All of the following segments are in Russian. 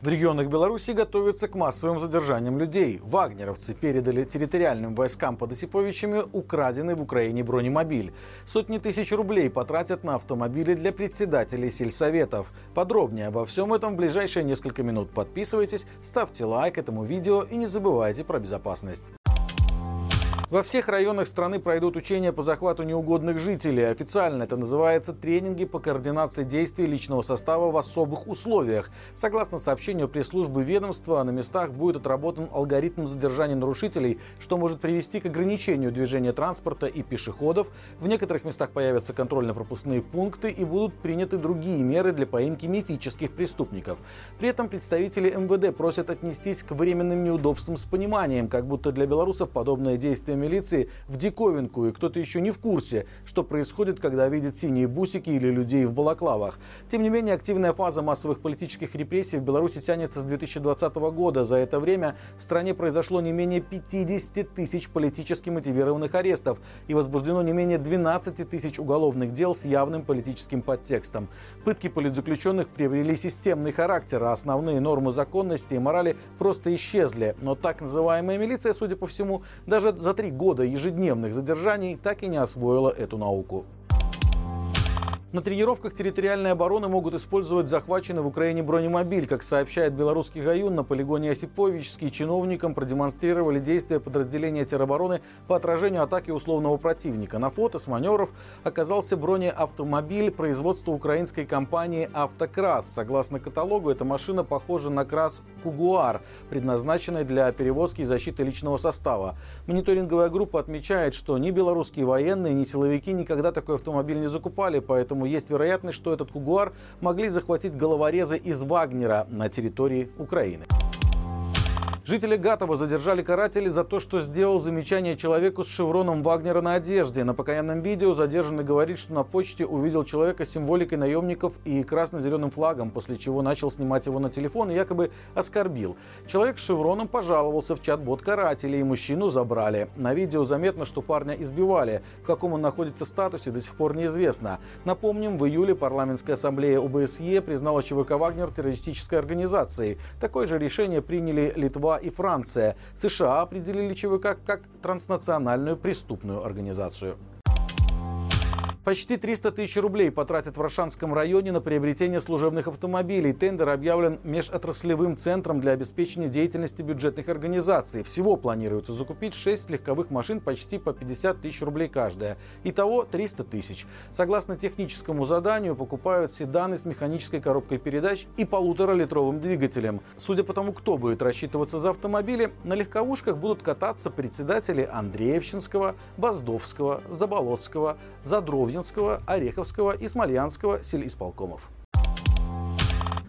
В регионах Беларуси готовятся к массовым задержаниям людей. Вагнеровцы передали территориальным войскам под Осиповичами украденный в Украине бронемобиль. Сотни тысяч рублей потратят на автомобили для председателей сельсоветов. Подробнее обо всем этом в ближайшие несколько минут. Подписывайтесь, ставьте лайк этому видео и не забывайте про безопасность. Во всех районах страны пройдут учения по захвату неугодных жителей. Официально это называется тренинги по координации действий личного состава в особых условиях. Согласно сообщению пресс-службы ведомства, на местах будет отработан алгоритм задержания нарушителей, что может привести к ограничению движения транспорта и пешеходов. В некоторых местах появятся контрольно-пропускные пункты и будут приняты другие меры для поимки мифических преступников. При этом представители МВД просят отнестись к временным неудобствам с пониманием, как будто для белорусов подобное действие милиции в диковинку, и кто-то еще не в курсе, что происходит, когда видит синие бусики или людей в балаклавах. Тем не менее, активная фаза массовых политических репрессий в Беларуси тянется с 2020 года. За это время в стране произошло не менее 50 тысяч политически мотивированных арестов и возбуждено не менее 12 тысяч уголовных дел с явным политическим подтекстом. Пытки политзаключенных приобрели системный характер, а основные нормы законности и морали просто исчезли. Но так называемая милиция, судя по всему, даже за три года ежедневных задержаний так и не освоила эту науку. На тренировках территориальной обороны могут использовать захваченный в Украине бронемобиль. Как сообщает белорусский Гаюн, на полигоне Осиповичский чиновникам продемонстрировали действия подразделения теробороны по отражению атаки условного противника. На фото с маневров оказался бронеавтомобиль производства украинской компании «Автокрас». Согласно каталогу, эта машина похожа на «Крас Кугуар», предназначенная для перевозки и защиты личного состава. Мониторинговая группа отмечает, что ни белорусские военные, ни силовики никогда такой автомобиль не закупали, поэтому поэтому есть вероятность, что этот кугуар могли захватить головорезы из Вагнера на территории Украины. Жители Гатова задержали каратели за то, что сделал замечание человеку с шевроном Вагнера на одежде. На покаянном видео задержанный говорит, что на почте увидел человека с символикой наемников и красно-зеленым флагом, после чего начал снимать его на телефон и якобы оскорбил. Человек с шевроном пожаловался в чат-бот карателей, и мужчину забрали. На видео заметно, что парня избивали. В каком он находится статусе, до сих пор неизвестно. Напомним, в июле парламентская ассамблея ОБСЕ признала ЧВК «Вагнер» террористической организацией. Такое же решение приняли Литва и Франция. США определили ЧВК как транснациональную преступную организацию. Почти 300 тысяч рублей потратят в Рошанском районе на приобретение служебных автомобилей. Тендер объявлен межотраслевым центром для обеспечения деятельности бюджетных организаций. Всего планируется закупить 6 легковых машин почти по 50 тысяч рублей каждая. Итого 300 тысяч. Согласно техническому заданию, покупают седаны с механической коробкой передач и полуторалитровым двигателем. Судя по тому, кто будет рассчитываться за автомобили, на легковушках будут кататься председатели Андреевщинского, Боздовского, Заболотского, Задровья Ленинского, Ореховского и Смольянского сельисполкомов.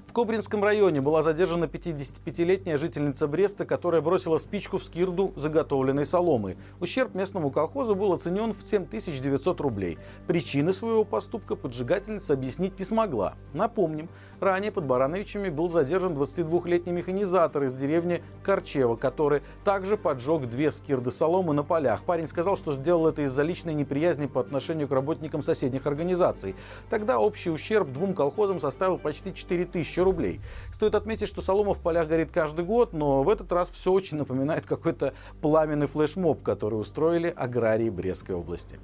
В Кобринском районе была задержана 55-летняя жительница Бреста, которая бросила спичку в скирду заготовленной соломы. Ущерб местному колхозу был оценен в 7900 рублей. Причины своего поступка поджигательница объяснить не смогла. Напомним, ранее под Барановичами был задержан 22-летний механизатор из деревни Корчева, который также поджег две скирды соломы на полях. Парень сказал, что сделал это из-за личной неприязни по отношению к работникам соседних организаций. Тогда общий ущерб двум колхозам составил почти 4000 тысячи рублей. Стоит отметить, что солома в полях горит каждый год, но в этот раз все очень напоминает какой-то пламенный флешмоб, который устроили аграрии Брестской области.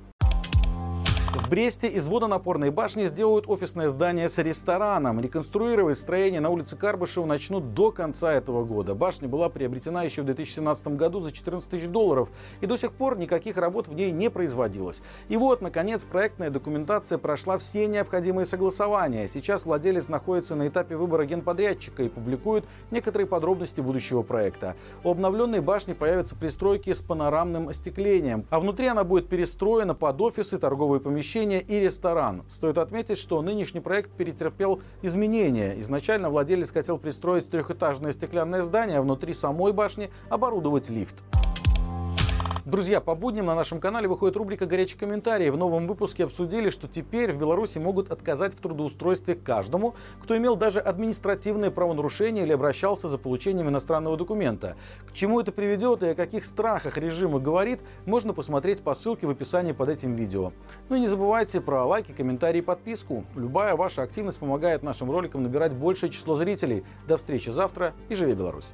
В Бресте из водонапорной башни сделают офисное здание с рестораном. Реконструировать строение на улице Карбышева начнут до конца этого года. Башня была приобретена еще в 2017 году за 14 тысяч долларов. И до сих пор никаких работ в ней не производилось. И вот, наконец, проектная документация прошла все необходимые согласования. Сейчас владелец находится на этапе выбора генподрядчика и публикует некоторые подробности будущего проекта. У обновленной башни появятся пристройки с панорамным остеклением. А внутри она будет перестроена под офисы, торговые помещения помещение и ресторан. Стоит отметить, что нынешний проект перетерпел изменения. Изначально владелец хотел пристроить трехэтажное стеклянное здание, а внутри самой башни оборудовать лифт. Друзья, по будням на нашем канале выходит рубрика «Горячие комментарии». В новом выпуске обсудили, что теперь в Беларуси могут отказать в трудоустройстве каждому, кто имел даже административное правонарушение или обращался за получением иностранного документа. К чему это приведет и о каких страхах режима говорит, можно посмотреть по ссылке в описании под этим видео. Ну и не забывайте про лайки, комментарии и подписку. Любая ваша активность помогает нашим роликам набирать большее число зрителей. До встречи завтра и живи Беларусь!